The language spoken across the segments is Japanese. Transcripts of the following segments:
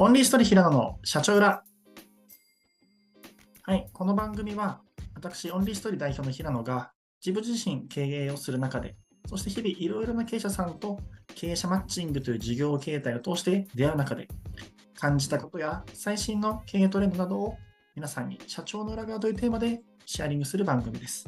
オンリーストリー平野の社長裏。はい、この番組は私、オンリーストリー代表の平野が自分自身経営をする中で、そして日々いろいろな経営者さんと経営者マッチングという事業形態を通して出会う中で感じたことや最新の経営トレンドなどを皆さんに社長の裏側というテーマでシェアリングする番組です。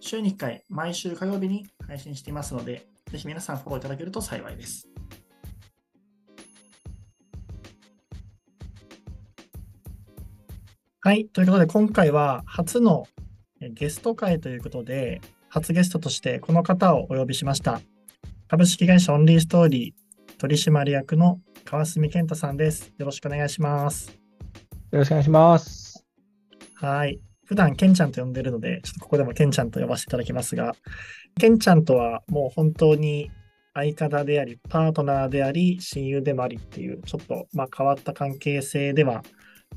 週に1回、毎週火曜日に配信していますので、ぜひ皆さんフォローいただけると幸いです。はい。ということで、今回は初のゲスト会ということで、初ゲストとしてこの方をお呼びしました。株式会社オンリーストーリー取締役の川澄健太さんです。よろしくお願いします。よろしくお願いします。はい。普段、ケンちゃんと呼んでるので、ちょっとここでもケンちゃんと呼ばせていただきますが、ケンちゃんとはもう本当に相方であり、パートナーであり、親友でもありっていう、ちょっとまあ変わった関係性では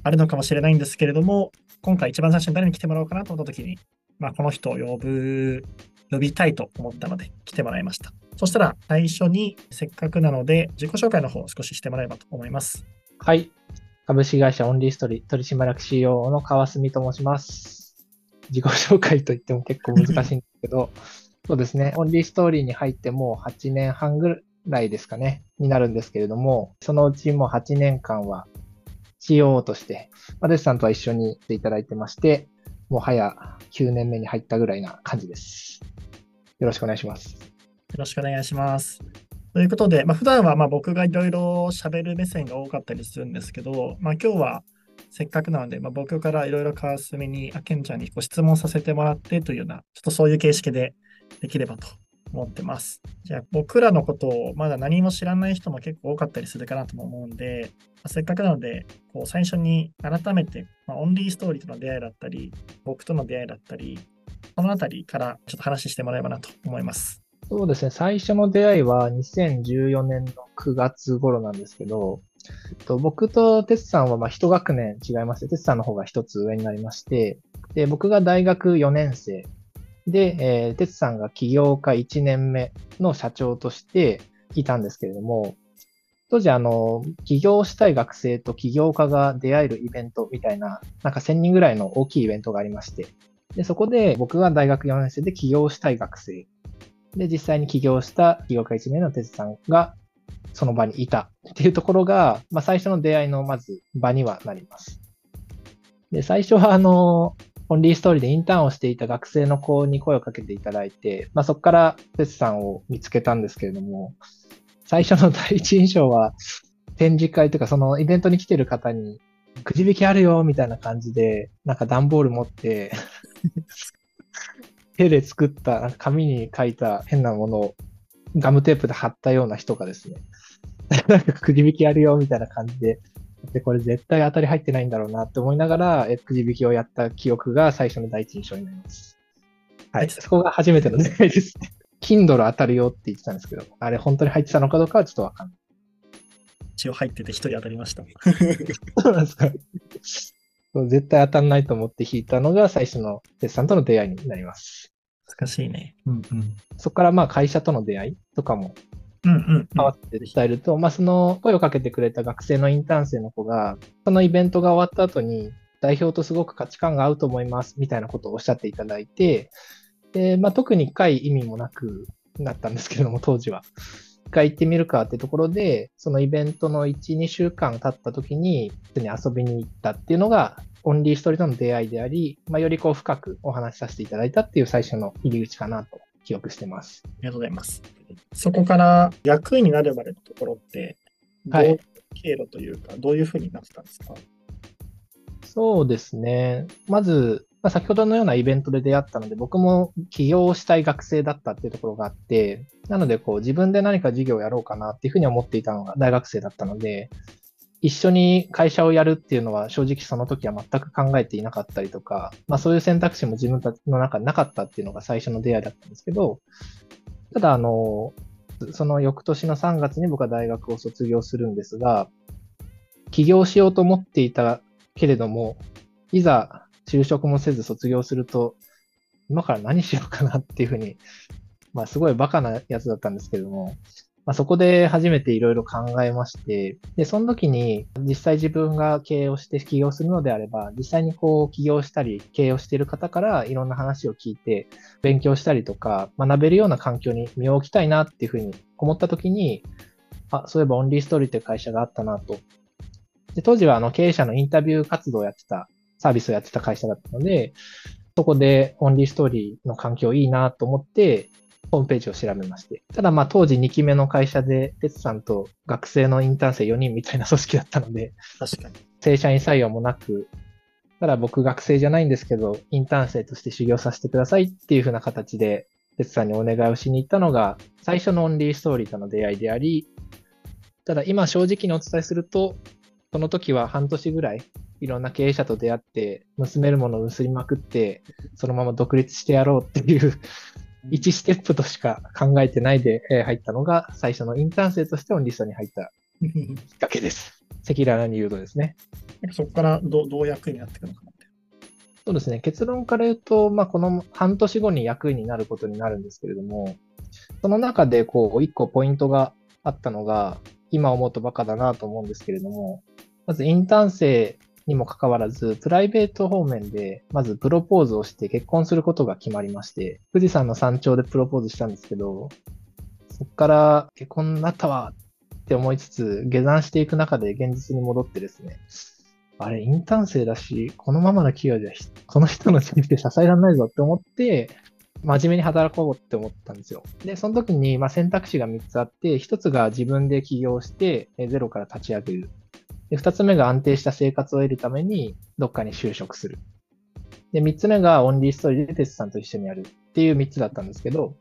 あるのかもしれないんですけれども、今回一番最初に誰に来てもらおうかなと思った時に、まあ、この人を呼ぶ、呼びたいと思ったので来てもらいました。そしたら最初にせっかくなので自己紹介の方を少ししてもらえばと思います。はい。株式会社オンリーストリ取締役 CEO の川澄と申します。自己紹介といっても結構難しいんですけど、そうですね。オンリーストーリーに入ってもう8年半ぐらいですかね、になるんですけれども、そのうちもう8年間は COO として、まあ、デスさんとは一緒にしていただいてまして、もう早9年目に入ったぐらいな感じです。よろしくお願いします。よろしくお願いします。ということで、まあ、普段はま僕がいろいろ喋る目線が多かったりするんですけど、まあ、今日はせっかくなので、まあ、僕からいろいろ川澄に、あけんちゃんにご質問させてもらってというような、ちょっとそういう形式でできればと思ってます。じゃあ僕らのことをまだ何も知らない人も結構多かったりするかなとも思うんで、まあ、せっかくなので、こう最初に改めて、まあ、オンリーストーリーとの出会いだったり、僕との出会いだったり、そのあたりからちょっと話してもらえばなと思います。そうですね、最初の出会いは2014年の9月頃なんですけど、と僕とテツさんはまあ1学年違いまして、テツさんの方が1つ上になりまして、で僕が大学4年生で、えー、哲さんが起業家1年目の社長としていたんですけれども、当時、あの、起業したい学生と起業家が出会えるイベントみたいな、なんか1000人ぐらいの大きいイベントがありまして、で、そこで僕が大学4年生で起業したい学生、で、実際に起業した起業家1年の哲さんがその場にいたっていうところが、まあ、最初の出会いのまず場にはなります。で、最初はあの、オンリーストーリーでインターンをしていた学生の子に声をかけていただいて、まあ、そこからテツさんを見つけたんですけれども、最初の第一印象は、展示会というか、そのイベントに来てる方に、くじ引きあるよみたいな感じで、なんか段ボール持って 手で作った、なんか紙に書いた変なものをガムテープで貼ったような人がですね、なんかくじ引きあるよみたいな感じでで、これ絶対当たり入ってないんだろうなって思いながら、くじ引きをやった記憶が最初の第一印象になります。はい。そこが初めての出会いですね。Kindle 当たるよって言ってたんですけど、あれ本当に入ってたのかどうかはちょっとわかんない。一応入ってて一人当たりました。そうなんですか。絶対当たんないと思って引いたのが最初のテスさんとの出会いになります。難しいね。うんうん。そこからまあ会社との出会いとかも変わって伝えると、まあ、その声をかけてくれた学生のインターン生の子が、そのイベントが終わった後に、代表とすごく価値観が合うと思いますみたいなことをおっしゃっていただいて、でまあ、特に深い意味もなくなったんですけれども、当時は。一回行ってみるかってところで、そのイベントの1、2週間経った時に、普通に遊びに行ったっていうのが、オンリーストーリーとの出会いであり、まあ、よりこう深くお話しさせていただいたっていう最初の入り口かなと記憶してます。ありがとうございます。そこから役員になるまでのところって、どういう経路というか、どういうふうになってたんですか？そうですね。まず、まあ、先ほどのようなイベントで出会ったので、僕も起業したい学生だったっていうところがあって、なので、こう、自分で何か事業をやろうかなっていうふうに思っていたのが大学生だったので、一緒に会社をやるっていうのは正直その時は全く考えていなかったりとか、まあそういう選択肢も自分たちの中になかったっていうのが最初の出会いだったんですけど、ただあの、その翌年の3月に僕は大学を卒業するんですが、起業しようと思っていたけれども、いざ就職もせず卒業すると、今から何しようかなっていうふうに、まあすごいバカなやつだったんですけれども、まあ、そこで初めていろいろ考えまして、で、その時に実際自分が経営をして起業するのであれば、実際にこう起業したり経営をしている方からいろんな話を聞いて勉強したりとか学べるような環境に身を置きたいなっていうふうに思った時に、あ、そういえばオンリーストーリーという会社があったなと。で当時はあの経営者のインタビュー活動をやってた、サービスをやってた会社だったので、そこでオンリーストーリーの環境いいなと思って、ホームページを調べまして。ただまあ当時2期目の会社で、哲さんと学生のインターン生4人みたいな組織だったので、確かに。正社員採用もなく、ただ僕学生じゃないんですけど、インターン生として修行させてくださいっていう風な形で、哲さんにお願いをしに行ったのが、最初のオンリーストーリーとの出会いであり、ただ今正直にお伝えすると、その時は半年ぐらいいろんな経営者と出会って、盗めるものを盗みまくって、そのまま独立してやろうっていう1ステップとしか考えてないで入ったのが、最初のインターン生としてオンリストに入ったきっかけです。赤裸々に言うとですね。そこからどどう役になっていくのかなそうですね。結論から言うと、まあ、この半年後に役になることになるんですけれども、その中で、こう、一個ポイントがあったのが、今思うとバカだなと思うんですけれども、まずインターン生にもかかわらず、プライベート方面で、まずプロポーズをして結婚することが決まりまして、富士山の山頂でプロポーズしたんですけど、そこから結婚になったわって思いつつ、下山していく中で現実に戻ってですね、あれ、インターン生だし、このままの企業では、この人の人生支えられないぞって思って、真面目に働こうって思ったんですよ。で、その時に、ま、選択肢が3つあって、1つが自分で起業して、ゼロから立ち上げる。で、二つ目が安定した生活を得るために、どっかに就職する。で、三つ目がオンリーストーリーでテスさんと一緒にやるっていう三つだったんですけど、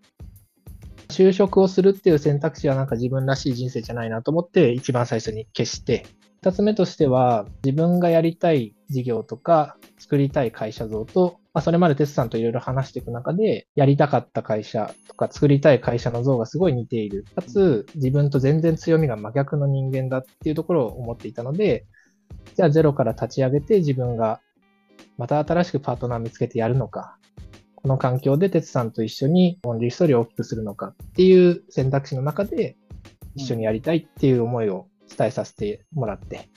就職をするっていう選択肢はなんか自分らしい人生じゃないなと思って一番最初に消して、二つ目としては自分がやりたい事業とか作りたい会社像とまあ、それまでテスさんといろいろ話していく中で、やりたかった会社とか作りたい会社の像がすごい似ている。かつ、自分と全然強みが真逆の人間だっていうところを思っていたので、じゃあゼロから立ち上げて自分がまた新しくパートナー見つけてやるのか、この環境でテツさんと一緒にオンリーストーリーを大きくするのかっていう選択肢の中で一緒にやりたいっていう思いを伝えさせてもらって、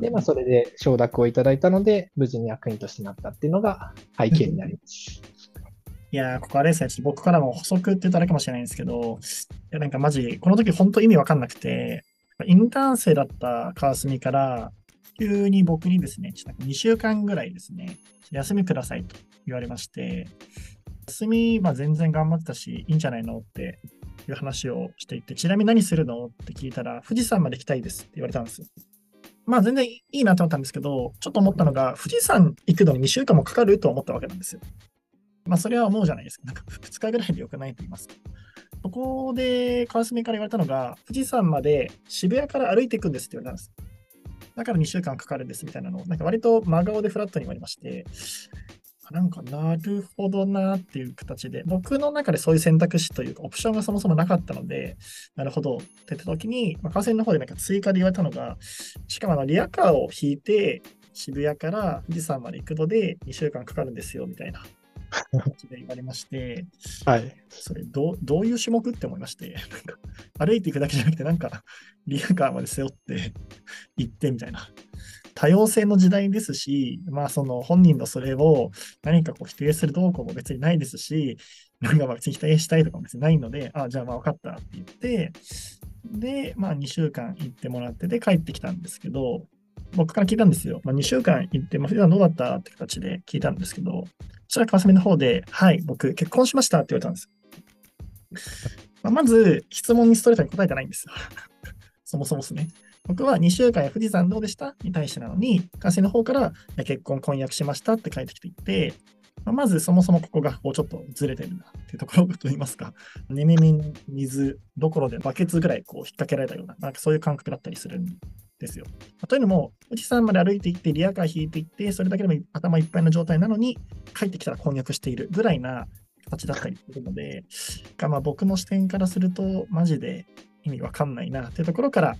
で、まあ、それで承諾をいただいたので、無事に役員としてなったっていうのが背景になります。いやー、ここあれですね、僕からも補足って言ったらかもしれないんですけど、いやなんかマジ、この時本当意味わかんなくて、インターン生だった川澄から、急に僕にですね、2週間ぐらいですね、休みくださいと言われまして、休み、まあ、全然頑張ってたし、いいんじゃないのっていう話をしていて、ちなみに何するのって聞いたら、富士山まで行きたいですって言われたんですよ。まあ全然いいなと思ったんですけど、ちょっと思ったのが、富士山行くのに2週間もかかると思ったわけなんですよ。まあそれは思うじゃないですか。なんか2日ぐらいでよくないと言いますか。そこで川澄から言われたのが、富士山まで渋谷から歩いていくんですって言われたんです。だから2週間かかるんですみたいなのを、なんか割と真顔でフラットに言われまして、なんかなるほどなっていう形で、僕の中でそういう選択肢というか、オプションがそもそもなかったので、なるほどって言った時に、まあ、河川の方でなんか追加で言われたのが、しかもあのリアカーを引いて、渋谷から富士山まで行くので2週間かかるんですよみたいな形で言われまして、はい。それど、どういう種目って思いまして、なんか歩いていくだけじゃなくて、なんかリアカーまで背負って行ってみたいな。多様性の時代ですし、まあその本人のそれを何かこう否定する動向も別にないですし、なんか別に否定したいとかも別にないので、あ、じゃあまあ分かったって言って、で、まあ2週間行ってもらってで帰ってきたんですけど、僕から聞いたんですよ。まあ、2週間行って、まあ、普段どうだったって形で聞いたんですけど、そしたら川澄の方で、はい、僕結婚しましたって言われたんです。まあ、まず、質問にストレートに答えてないんですよ。そもそもですね。僕は2週間や富士山どうでした？に対してなのに、関西の方から結婚、婚約しましたって書いてきていて、ま、ずそもそもここがこうちょっとずれてるなっていうところといいますか、ねみみ水どころでバケツぐらいこう引っ掛けられたような、なんかそういう感覚だったりするんですよ。というのも、富士山まで歩いていって、リアカー引いていって、それだけでも頭いっぱいの状態なのに、帰ってきたら婚約しているぐらいな形だったりするので、まあ僕の視点からすると、マジで意味わかんないなっていうところから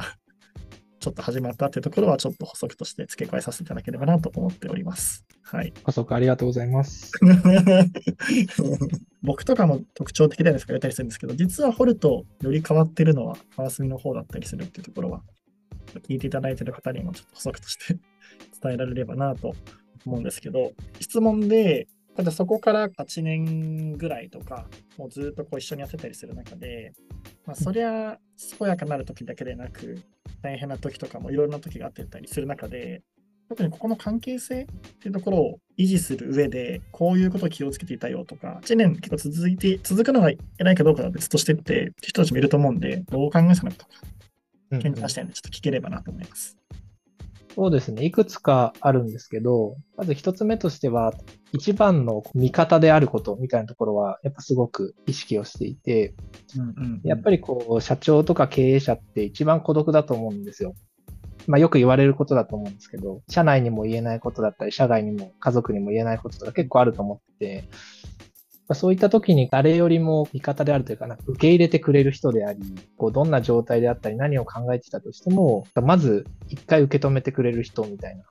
ちょっと始まったっていうところは、ちょっと補足として付け加えさせていただければなと思っております。はい。補足ありがとうございます。僕とかも特徴的だですか言ったりするんですけど、実は掘るとより変わってるのは川澄の方だったりするっていうところは、聞いていただいている方にもちょっと補足として伝えられればなと思うんですけど、質問で、ただそこから8年ぐらいとか、もうずっとこう一緒にやってたりする中で、まあ、そりゃ健やかなる時だけでなく、大変な時とかもいろいろな時があってたりする中で、特にここの関係性っていうところを維持する上で、こういうことを気をつけていたよとか、1年結構続いて、続くのが偉いかどうかは別としてって、人たちもいると思うんで、どう考えたのかとか、うん検討視点でちょっと聞ければなと思います。そうですね。いくつかあるんですけど、まず一つ目としては、一番の味方であることみたいなところは、やっぱすごく意識をしていて、うんうんやっぱりこう、社長とか経営者って一番孤独だと思うんですよ。まあよく言われることだと思うんですけど、社内にも言えないことだったり、社外にも家族にも言えないこととか結構あると思ってて、まあそういった時に誰よりも味方であるというかな、受け入れてくれる人であり、こうどんな状態であったり何を考えてたとしても、まず一回受け止めてくれる人みたいな。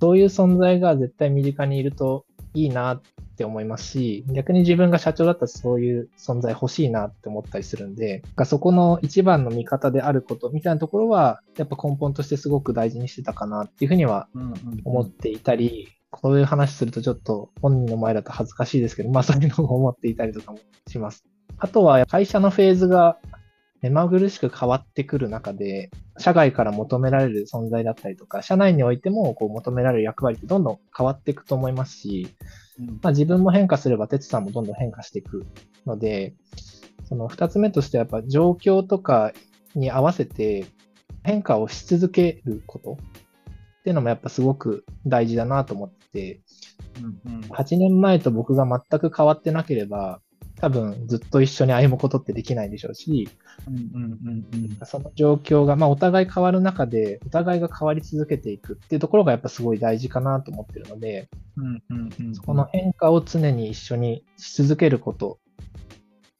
そういう存在が絶対身近にいるといいなって思いますし、逆に自分が社長だったらそういう存在欲しいなって思ったりするんで、そこの一番の味方であることみたいなところは、やっぱ根本としてすごく大事にしてたかなっていうふうには思っていたり、こういう話するとちょっと本人の前だと恥ずかしいですけど、まあそういうのを思っていたりとかもします。あとは会社のフェーズが目まぐるしく変わってくる中で、社外から求められる存在だったりとか、社内においてもこう求められる役割ってどんどん変わっていくと思いますし、うんまあ、自分も変化すれば、哲さんもどんどん変化していくので、その二つ目としてはやっぱ状況とかに合わせて変化をし続けることっていうのもやっぱすごく大事だなと思って、うんうん。8年前と僕が全く変わってなければ、多分ずっと一緒に歩むことってできないでしょうし、うんうんうんうん。その状況が、まあお互い変わる中で、お互いが変わり続けていくっていうところがやっぱすごい大事かなと思ってるので、うんうんうんこの変化を常に一緒にし続けること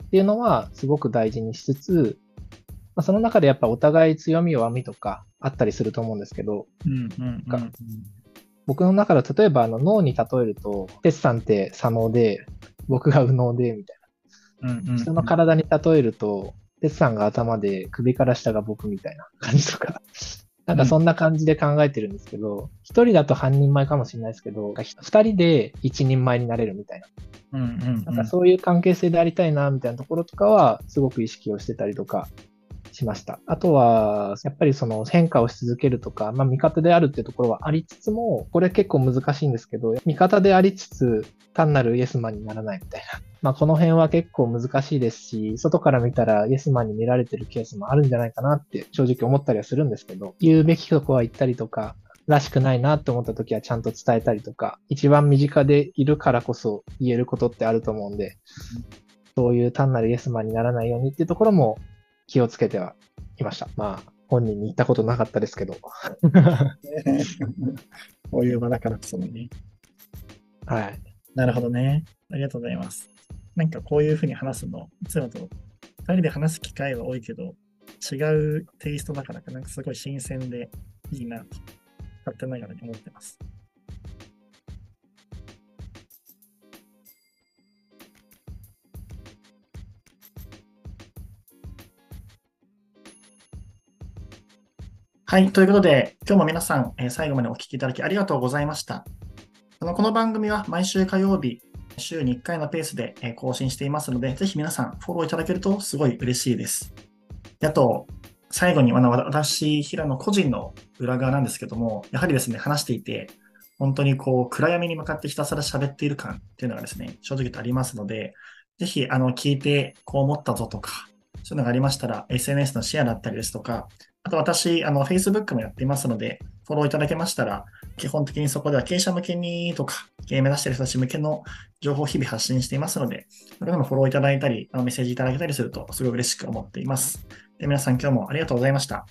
っていうのはすごく大事にしつつ、まあ、その中でやっぱお互い強み弱みとかあったりすると思うんですけど、うんうんうんうん。僕の中では例えばあの脳に例えると、テスさんって左脳で、僕が右脳で、みたいうんうんうん。な。人の体に例えると、テスさんが頭で首から下が僕みたいな 感じとか、なんかそんな感じで考えてるんですけど、一、人だと半人前かもしれないですけど、二人で一人前になれるみたいな。うんうんうん。なんかそういう関係性でありたいな、みたいなところとかは、すごく意識をしてたりとかしました。あとは、やっぱりその変化をし続けるとか、まあ味方であるっていうところはありつつも、これ結構難しいんですけど、味方でありつつ、単なるイエスマンにならないみたいな。まあこの辺は結構難しいですし、外から見たらイエスマンに見られてるケースもあるんじゃないかなって正直思ったりはするんですけど、言うべきとこは言ったりとか、らしくないなって思った時はちゃんと伝えたりとか、一番身近でいるからこそ言えることってあると思うんで、そういう単なるイエスマンにならないようにっていうところも気をつけてはいました。まあ、本人に言ったことなかったですけど。こういう場だからこそのね。はい。なるほどね。ありがとうございます。なんかこういうふうに話すの、いつもと2人で話す機会は多いけど、違うテイストだからかなんかすごい新鮮でいいなと、勝手ながらに思ってます。はい。ということで、今日も皆さん、えー最後までお聞きいただきありがとうございました。あのこの番組は毎週火曜日、週に1回のペースでえー更新していますので、ぜひ皆さんフォローいただけるとすごい嬉しいです。であと、最後にあの私、平野個人の裏側なんですけども、やはりですね、話していて、本当にこう暗闇に向かってひたすら喋っている感っていうのがですね、正直言ってありますので、ぜひあの聞いてこう思ったぞとか、そういうのがありましたら、SNS のシェアだったりですとか、あと私、あの Facebook もやっていますので、フォローいただけましたら、基本的にそこでは経営者向けにとか、経営目指している人たち向けの情報を日々発信していますので、それでもフォローいただいたり、あのメッセージいただけたりすると、すごい嬉しく思っています。で皆さん今日もありがとうございました。